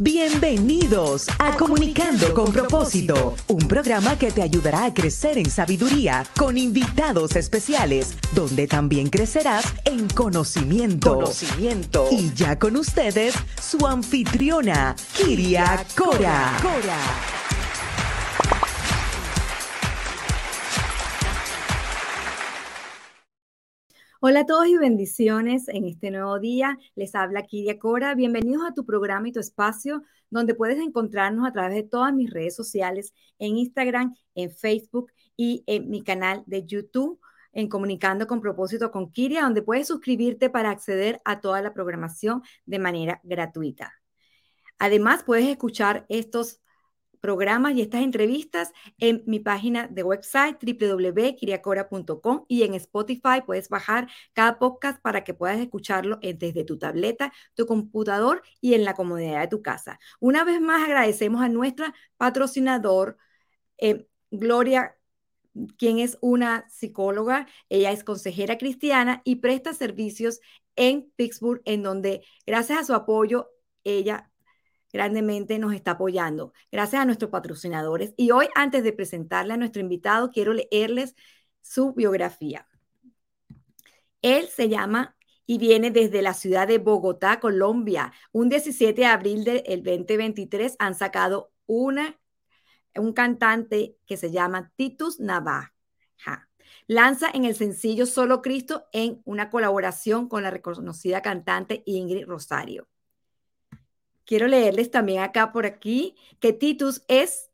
Bienvenidos a Comunicando con Propósito, un programa que te ayudará a crecer en sabiduría con invitados especiales, donde también crecerás en conocimiento. Conocimiento. Y ya con ustedes, su anfitriona, Kiria Cora. Cora. Hola a todos y bendiciones en este nuevo día. Les habla Kiria Cora. Bienvenidos a tu programa y tu espacio donde puedes encontrarnos a través de todas mis redes sociales, en Instagram, en Facebook y en mi canal de YouTube en Comunicando con Propósito con Kiria, donde puedes suscribirte para acceder a toda la programación de manera gratuita. Además, puedes escuchar estos programas y estas entrevistas en mi página de website www.kiriacora.com y en Spotify puedes bajar cada podcast para que puedas escucharlo desde tu tableta, tu computador y en la comodidad de tu casa. Una vez más agradecemos a nuestra patrocinador, eh, Gloria quien es una psicóloga, ella es consejera cristiana y presta servicios en Pittsburgh, en donde gracias a su apoyo, ella grandemente nos está apoyando. Gracias a nuestros patrocinadores. Y hoy, antes de presentarle a nuestro invitado, quiero leerles su biografía. Él se llama y viene desde la ciudad de Bogotá, Colombia. Un 17 de abril del 2023 han sacado una, un cantante que se llama Titus Navaja. Lanza en el sencillo Solo Cristo en una colaboración con la reconocida cantante Ingrid Rosario. Quiero leerles también acá por aquí que Titus es,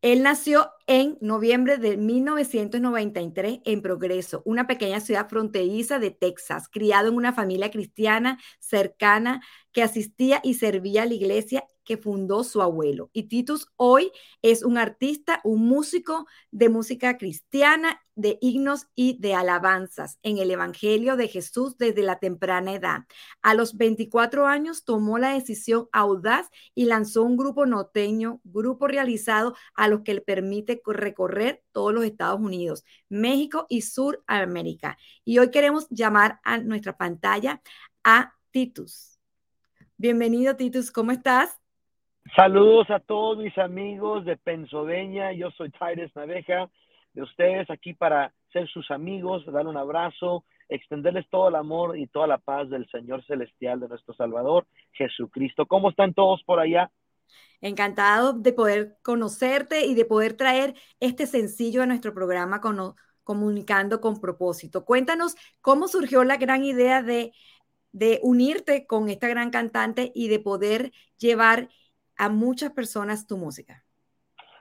él nació en noviembre de 1993 en Progreso, una pequeña ciudad fronteriza de Texas, criado en una familia cristiana cercana que asistía y servía a la iglesia que fundó su abuelo. Y Titus hoy es un artista, un músico de música cristiana, de himnos y de alabanzas en el Evangelio de Jesús desde la temprana edad. A los 24 años tomó la decisión audaz y lanzó un grupo norteño, grupo realizado a los que le permite recorrer todos los Estados Unidos, México y Suramérica. Y hoy queremos llamar a nuestra pantalla a Titus. Bienvenido, Titus, ¿cómo estás? Saludos a todos mis amigos de Pennsylvania. Yo soy Titus Naveja de ustedes aquí para ser sus amigos, dar un abrazo, extenderles todo el amor y toda la paz del Señor Celestial de nuestro Salvador Jesucristo. ¿Cómo están todos por allá? Encantado de poder conocerte y de poder traer este sencillo a nuestro programa con, comunicando con propósito. Cuéntanos cómo surgió la gran idea de, de unirte con esta gran cantante y de poder llevar a muchas personas tu música?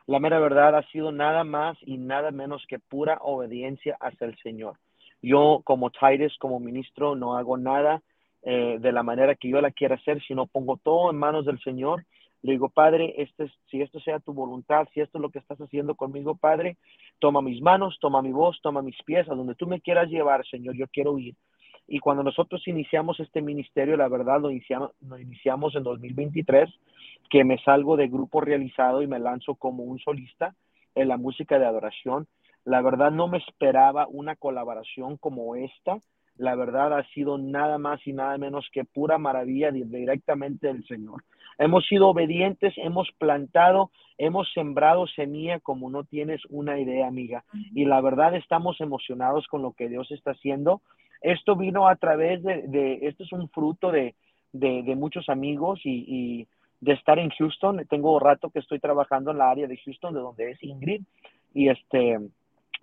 La mera verdad ha sido nada más y nada menos que pura obediencia hacia el Señor. Yo como Titus, como ministro, no hago nada eh, de la manera que yo la quiera hacer, sino pongo todo en manos del Señor. Le digo, Padre, este si esto sea tu voluntad, si esto es lo que estás haciendo conmigo, Padre, toma mis manos, toma mi voz, toma mis pies, a donde tú me quieras llevar, Señor, yo quiero ir. Y cuando nosotros iniciamos este ministerio, la verdad lo iniciamos, lo iniciamos en 2023, que me salgo de grupo realizado y me lanzo como un solista en la música de adoración. La verdad no me esperaba una colaboración como esta. La verdad ha sido nada más y nada menos que pura maravilla directamente del Señor. Hemos sido obedientes, hemos plantado, hemos sembrado semilla como no tienes una idea, amiga. Y la verdad estamos emocionados con lo que Dios está haciendo esto vino a través de, esto es un fruto de, muchos amigos y, de estar en Houston. Tengo rato que estoy trabajando en la área de Houston, de donde es Ingrid, y este,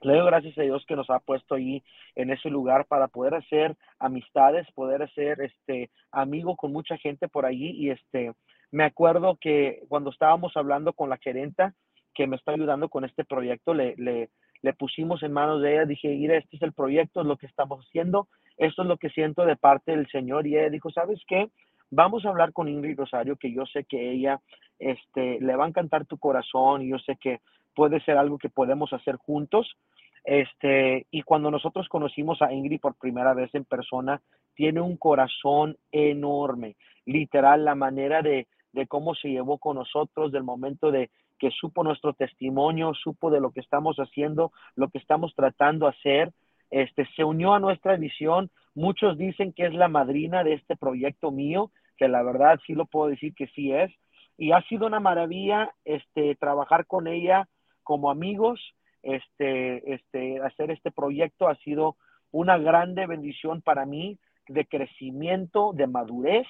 le doy gracias a Dios que nos ha puesto ahí en ese lugar para poder hacer amistades, poder hacer este amigo con mucha gente por allí y este me acuerdo que cuando estábamos hablando con la gerenta que me está ayudando con este proyecto, le, le, le pusimos en manos de ella, dije, mira, este es el proyecto, lo que estamos haciendo, esto es lo que siento de parte del Señor. Y ella dijo, ¿sabes qué? Vamos a hablar con Ingrid Rosario, que yo sé que ella este, le va a encantar tu corazón y yo sé que puede ser algo que podemos hacer juntos. Este, y cuando nosotros conocimos a Ingrid por primera vez en persona, tiene un corazón enorme, literal, la manera de, de cómo se llevó con nosotros, del momento de que supo nuestro testimonio, supo de lo que estamos haciendo, lo que estamos tratando de hacer, este, se unió a nuestra visión. Muchos dicen que es la madrina de este proyecto mío. que la verdad sí lo puedo decir que sí es. Y ha sido una maravilla este, trabajar con ella como amigos, este, este, hacer este proyecto ha sido una grande bendición para mí de crecimiento, de madurez,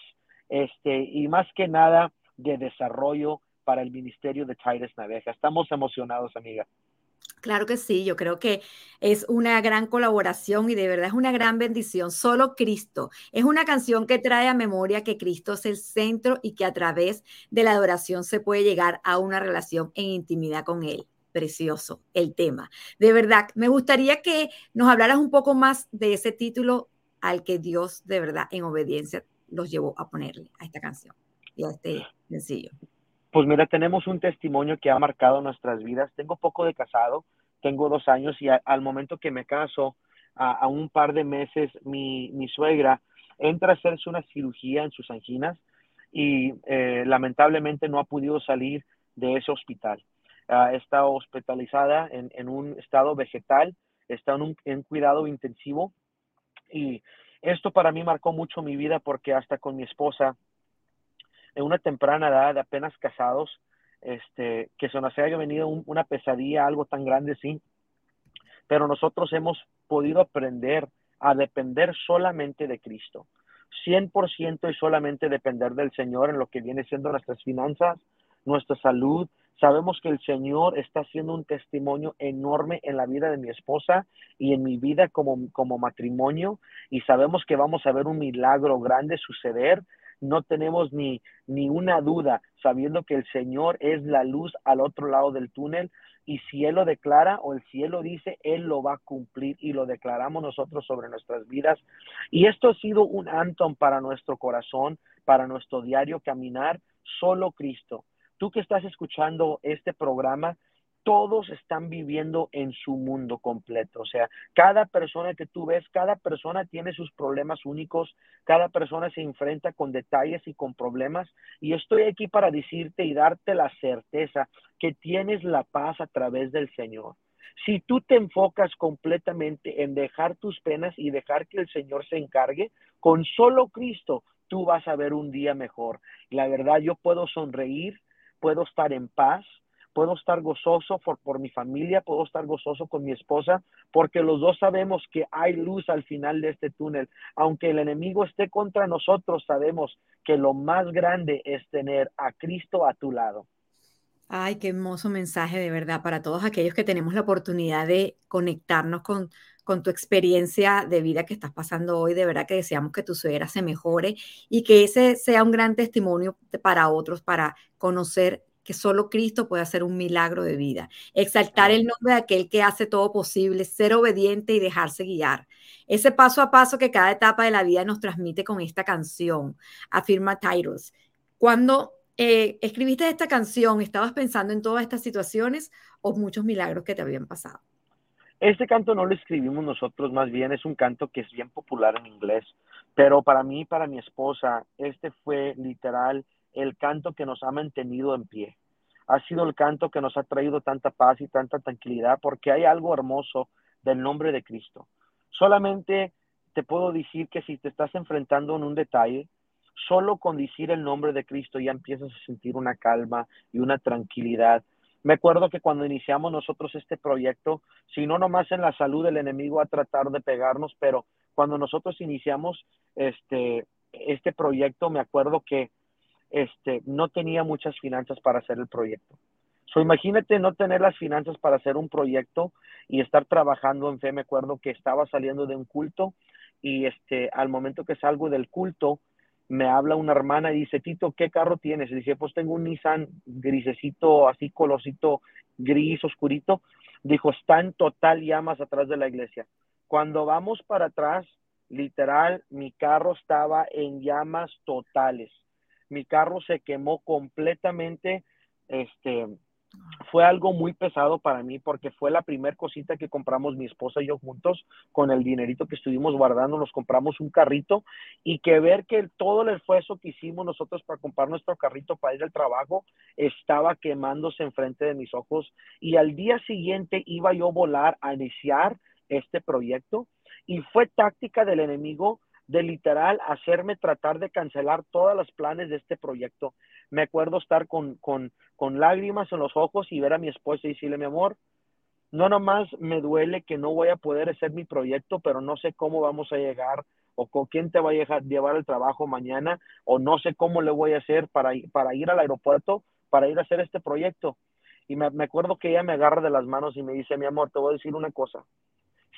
este, y más que nada de desarrollo para el ministerio de Titus Naveja. Estamos emocionados, amiga. Claro que sí, yo creo que es una gran colaboración y de verdad es una gran bendición. Solo Cristo. Es una canción que trae a memoria que Cristo es el centro y que a través de la adoración se puede llegar a una relación en intimidad con Él. Precioso el tema. De verdad, me gustaría que nos hablaras un poco más de ese título al que Dios de verdad en obediencia los llevó a ponerle a esta canción y a este sencillo. Pues mira, tenemos un testimonio que ha marcado nuestras vidas. Tengo poco de casado, tengo dos años y al momento que me caso, a, un par de meses, mi, suegra entra a hacerse una cirugía en sus anginas y eh, lamentablemente no ha podido salir de ese hospital. Uh, está hospitalizada en, un estado vegetal, está en en cuidado intensivo y esto para mí marcó mucho mi vida porque hasta con mi esposa en una temprana edad, apenas casados, este, que se nos haya venido una pesadilla, algo tan grande, sí. Pero nosotros hemos podido aprender a depender solamente de Cristo. 100% y solamente depender del Señor en lo que viene siendo nuestras finanzas, nuestra salud. Sabemos que el Señor está haciendo un testimonio enorme en la vida de mi esposa y en mi vida como, como matrimonio y sabemos que vamos a ver un milagro grande suceder no tenemos ni, ni una duda, sabiendo que el Señor es la luz al otro lado del túnel y si Él lo declara o el cielo dice, Él lo va a cumplir y lo declaramos nosotros sobre nuestras vidas. Y esto ha sido un antón para nuestro corazón, para nuestro diario caminar, solo Cristo. Tú que estás escuchando este programa, todos están viviendo en su mundo completo. O sea, cada persona que tú ves, cada persona tiene sus problemas únicos, cada persona se enfrenta con detalles y con problemas. Y estoy aquí para decirte y darte la certeza que tienes la paz a través del Señor. Si tú te enfocas completamente en dejar tus penas y dejar que el Señor se encargue, con solo Cristo tú vas a ver un día mejor. La verdad, yo puedo sonreír, puedo estar en paz, puedo estar gozoso por, por, mi familia, puedo estar gozoso con mi esposa, porque los dos sabemos que hay luz al final de este túnel. Aunque el enemigo esté contra nosotros, sabemos que lo más grande es tener a Cristo a tu lado. Ay, qué hermoso mensaje de verdad para todos aquellos que tenemos la oportunidad de conectarnos con, con tu experiencia de vida que estás pasando hoy. De verdad que deseamos que tu suegra se mejore y que ese sea un gran testimonio para otros, para conocer que solo Cristo puede hacer un milagro de vida. Exaltar el nombre de aquel que hace todo posible, ser obediente y dejarse guiar. Ese paso a paso que cada etapa de la vida nos transmite con esta canción, afirma Tyrus. Cuando eh, escribiste esta canción, ¿estabas pensando en todas estas situaciones o muchos milagros que te habían pasado? Este canto no lo escribimos nosotros, más bien es un canto que es bien popular en inglés, pero para mí, para mi esposa, este fue literal el canto que nos ha mantenido en pie. Ha sido el canto que nos ha traído tanta paz y tanta tranquilidad porque hay algo hermoso del nombre de Cristo. Solamente te puedo decir que si te estás enfrentando en un detalle, solo con decir el nombre de Cristo ya empiezas a sentir una calma y una tranquilidad. Me acuerdo que cuando iniciamos nosotros este proyecto, si no nomás en la salud del enemigo a tratar de pegarnos, pero cuando nosotros iniciamos este, este proyecto, me acuerdo que este, no tenía muchas finanzas para hacer el proyecto. So, imagínate no tener las finanzas para hacer un proyecto y estar trabajando en fe. Me acuerdo que estaba saliendo de un culto y este, al momento que salgo del culto, me habla una hermana y dice, Tito, ¿qué carro tienes? Y dije, pues tengo un Nissan grisecito, así colorcito gris, oscurito. Dijo, está en total llamas atrás de la iglesia. Cuando vamos para atrás, literal, mi carro estaba en llamas totales mi carro se quemó completamente, este, fue algo muy pesado para mí porque fue la primera cosita que compramos mi esposa y yo juntos con el dinerito que estuvimos guardando, nos compramos un carrito y que ver que todo el esfuerzo que hicimos nosotros para comprar nuestro carrito para ir al trabajo estaba quemándose enfrente de mis ojos y al día siguiente iba yo a volar a iniciar este proyecto y fue táctica del enemigo de literal hacerme tratar de cancelar todas las planes de este proyecto. Me acuerdo estar con, con, con lágrimas en los ojos y ver a mi esposa y decirle, mi amor, no nomás me duele que no voy a poder hacer mi proyecto, pero no sé cómo vamos a llegar o con quién te va a llevar el trabajo mañana o no sé cómo le voy a hacer para, para ir al aeropuerto, para ir a hacer este proyecto. Y me, me acuerdo que ella me agarra de las manos y me dice, mi amor, te voy a decir una cosa.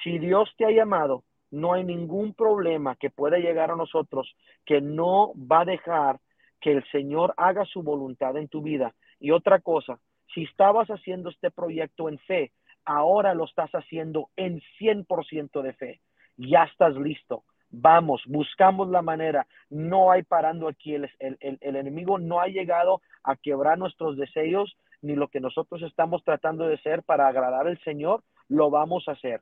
Si Dios te ha llamado no hay ningún problema que pueda llegar a nosotros que no va a dejar que el Señor haga su voluntad en tu vida. Y otra cosa, si estabas haciendo este proyecto en fe, ahora lo estás haciendo en 100% de fe. Ya estás listo. Vamos, buscamos la manera. No hay parando aquí. El, el, el, enemigo no ha llegado a quebrar nuestros deseos ni lo que nosotros estamos tratando de ser para agradar al Señor. Lo vamos a hacer.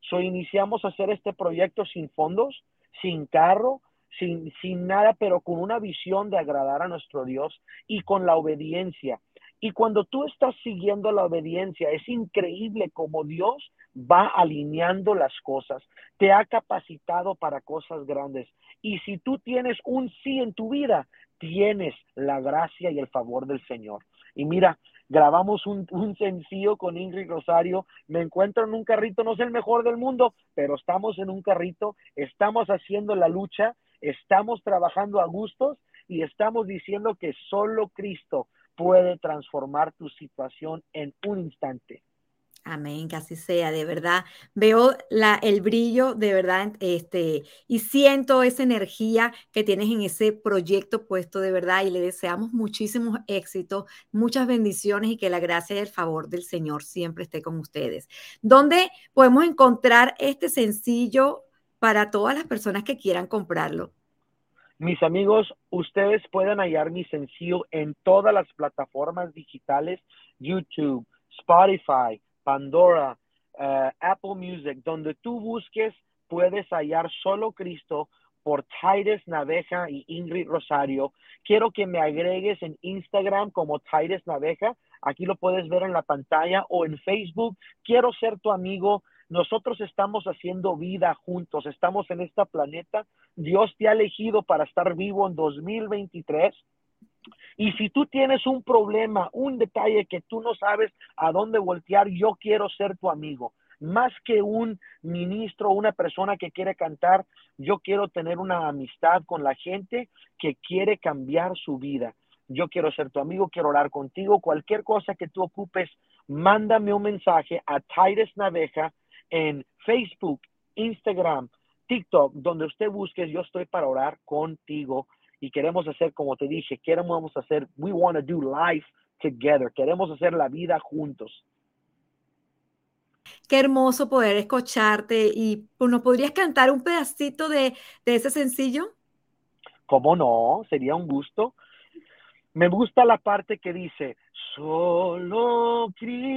So, iniciamos a hacer este proyecto sin fondos, sin carro, sin, sin nada, pero con una visión de agradar a nuestro Dios y con la obediencia. Y cuando tú estás siguiendo la obediencia, es increíble cómo Dios va alineando las cosas, te ha capacitado para cosas grandes. Y si tú tienes un sí en tu vida, tienes la gracia y el favor del Señor. Y mira, grabamos un, sencillo con Ingrid Rosario, me encuentro en un carrito, no es el mejor del mundo, pero estamos en un carrito, estamos haciendo la lucha, estamos trabajando a gustos y estamos diciendo que solo Cristo puede transformar tu situación en un instante. Amén, que así sea, de verdad. Veo la, el brillo, de verdad, este, y siento esa energía que tienes en ese proyecto puesto, de verdad, y le deseamos muchísimos éxitos, muchas bendiciones y que la gracia y el favor del Señor siempre esté con ustedes. ¿Dónde podemos encontrar este sencillo para todas las personas que quieran comprarlo? Mis amigos, ustedes pueden hallar mi sencillo en todas las plataformas digitales, YouTube, Spotify, Pandora, eh, Apple Music, donde tú busques, puedes hallar solo Cristo por Titus Naveja y Ingrid Rosario. Quiero que me agregues en Instagram como Titus Naveja. Aquí lo puedes ver en la pantalla o en Facebook. Quiero ser tu amigo. Nosotros estamos haciendo vida juntos. Estamos en este planeta. Dios te ha elegido para estar vivo en 2023 y si tú tienes un problema, un detalle que tú no sabes a dónde voltear, yo quiero ser tu amigo. Más que un ministro, una persona que quiere cantar, yo quiero tener una amistad con la gente que quiere cambiar su vida. Yo quiero ser tu amigo, quiero orar contigo. Cualquier cosa que tú ocupes, mándame un mensaje a Titus Naveja en Facebook, Instagram, TikTok, donde usted busque, yo estoy para orar contigo y queremos hacer, como te dije, queremos hacer, we want to do life together, queremos hacer la vida juntos. Qué hermoso poder escucharte y pues, ¿nos podrías cantar un pedacito de, de ese sencillo? ¿Cómo no? Sería un gusto. Me gusta la parte que dice, solo Cristo,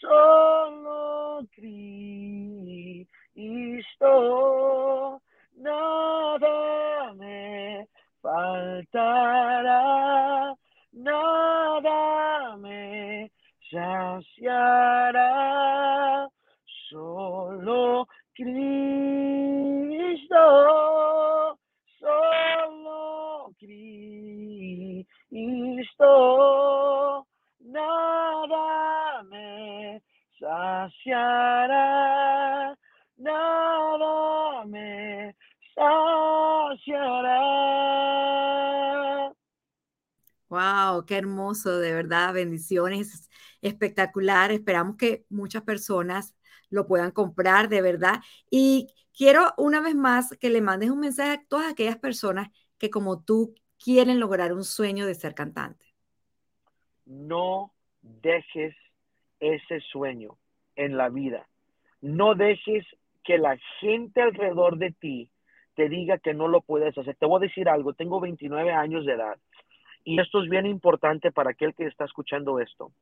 solo Cristo nada me faltará, nada me saciará, solo Cristo, qué hermoso, de verdad, bendiciones, espectacular. Esperamos que muchas personas lo puedan comprar, de verdad. Y quiero una vez más que le mandes un mensaje a todas aquellas personas que como tú quieren lograr un sueño de ser cantante. No dejes ese sueño en la vida. No dejes que la gente alrededor de ti te diga que no lo puedes hacer. Te voy a decir algo, tengo 29 años de edad y esto es bien importante para aquel que está escuchando esto.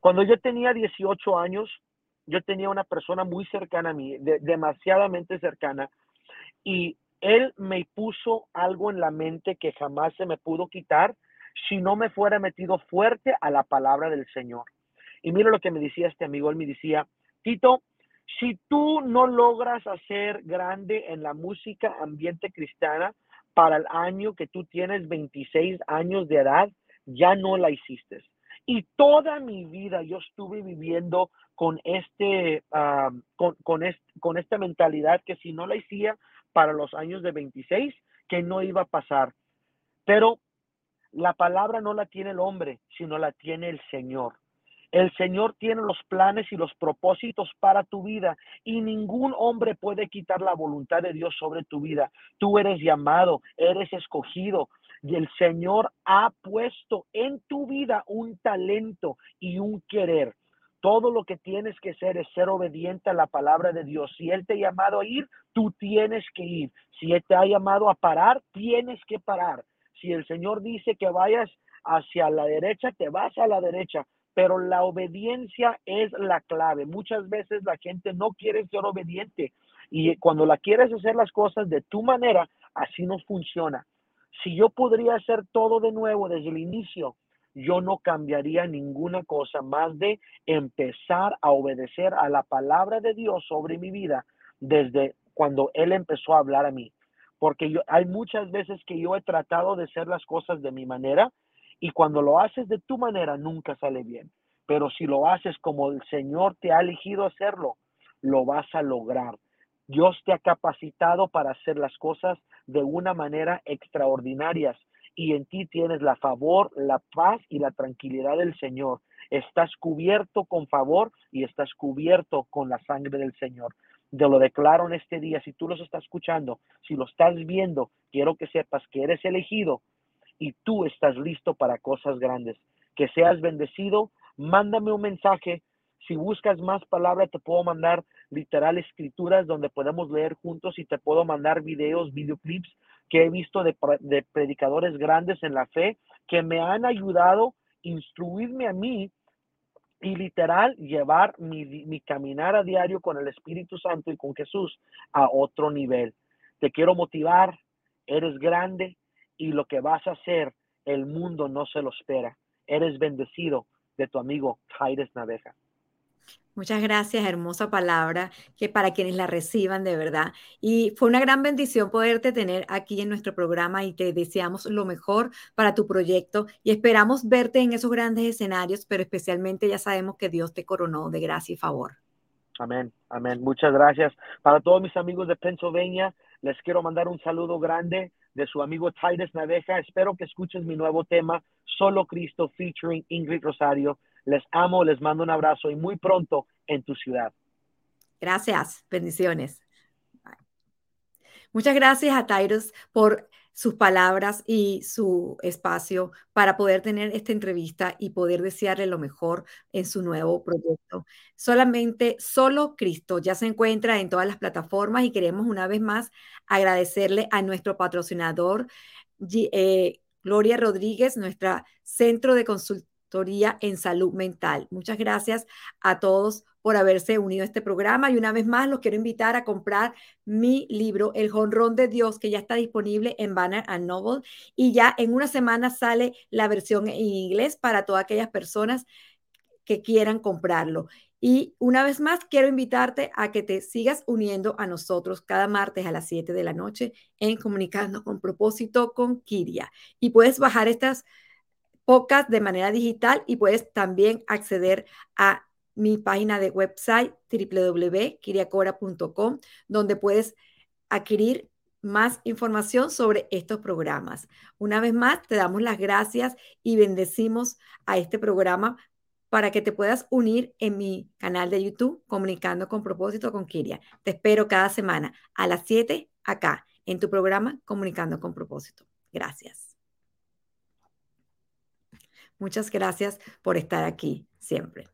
Cuando yo tenía 18 años, yo tenía una persona muy cercana a mí, demasiadamente cercana, y él me puso algo en la mente que jamás se me pudo quitar si no me fuera metido fuerte a la palabra del Señor. Y mira lo que me decía este amigo, él me decía, Tito, Si tú no logras hacer grande en la música ambiente cristiana para el año que tú tienes 26 años de edad, ya no la hiciste. Y toda mi vida yo estuve viviendo con, este, ah, con, con esta mentalidad que si no la hacía para los años de 26, que no iba a pasar. Pero la palabra no la tiene el hombre, sino la tiene el Señor. El Señor tiene los planes y los propósitos para tu vida y ningún hombre puede quitar la voluntad de Dios sobre tu vida. Tú eres llamado, eres escogido y el Señor ha puesto en tu vida un talento y un querer. Todo lo que tienes que hacer es ser obediente a la palabra de Dios. Si Él te ha llamado a ir, tú tienes que ir. Si Él te ha llamado a parar, tienes que parar. Si el Señor dice que vayas hacia la derecha, te vas a la derecha pero la obediencia es la clave. Muchas veces la gente no quiere ser obediente y cuando la quieres hacer las cosas de tu manera, así no funciona. Si yo podría hacer todo de nuevo desde el inicio, yo no cambiaría ninguna cosa más de empezar a obedecer a la palabra de Dios sobre mi vida desde cuando Él empezó a hablar a mí. Porque hay muchas veces que yo he tratado de hacer las cosas de mi manera y cuando lo haces de tu manera, nunca sale bien. Pero si lo haces como el Señor te ha elegido hacerlo, lo vas a lograr. Dios te ha capacitado para hacer las cosas de una manera extraordinaria y en ti tienes la favor, la paz y la tranquilidad del Señor. Estás cubierto con favor y estás cubierto con la sangre del Señor. Te lo declaro en este día. Si tú los estás escuchando, si lo estás viendo, quiero que sepas que eres elegido y tú estás listo para cosas grandes. Que seas bendecido, mándame un mensaje. Si buscas más palabras, te puedo mandar literal escrituras donde podemos leer juntos y te puedo mandar videos, videoclips que he visto de, predicadores grandes en la fe que me han ayudado instruirme a mí y literal llevar mi, caminar a diario con el Espíritu Santo y con Jesús a otro nivel. Te quiero motivar, eres grande, y lo que vas a hacer, el mundo no se lo espera. Eres bendecido de tu amigo Jaires Naveja. Muchas gracias, hermosa palabra, que para quienes la reciban de verdad. Y fue una gran bendición poderte tener aquí en nuestro programa y te deseamos lo mejor para tu proyecto y esperamos verte en esos grandes escenarios, pero especialmente ya sabemos que Dios te coronó de gracia y favor. Amén, amén. Muchas gracias. Para todos mis amigos de Pennsylvania, les quiero mandar un saludo grande de su amigo Titus Naveja. Espero que escuches mi nuevo tema, Solo Cristo, featuring Ingrid Rosario. Les amo, les mando un abrazo y muy pronto en tu ciudad. Gracias, bendiciones. Muchas gracias a Titus por sus palabras y su espacio para poder tener esta entrevista y poder desearle lo mejor en su nuevo proyecto. Solamente, solo Cristo ya se encuentra en todas las plataformas y queremos una vez más agradecerle a nuestro patrocinador, eh, Gloria Rodríguez, nuestra centro de consultoría en salud mental. Muchas gracias a todos por haberse unido a este programa. Y una vez más, los quiero invitar a comprar mi libro, El Jonrón de Dios, que ya está disponible en Banner and Noble. Y ya en una semana sale la versión en inglés para todas aquellas personas que quieran comprarlo. Y una vez más, quiero invitarte a que te sigas uniendo a nosotros cada martes a las 7 de la noche en Comunicando con propósito con Kiria. Y puedes bajar estas pocas de manera digital y puedes también acceder a mi página de website www.kiriacora.com, donde puedes adquirir más información sobre estos programas. Una vez más, te damos las gracias y bendecimos a este programa para que te puedas unir en mi canal de YouTube, Comunicando con propósito con Kiria. Te espero cada semana a las 7 acá, en tu programa Comunicando con propósito. Gracias. Muchas gracias por estar aquí siempre.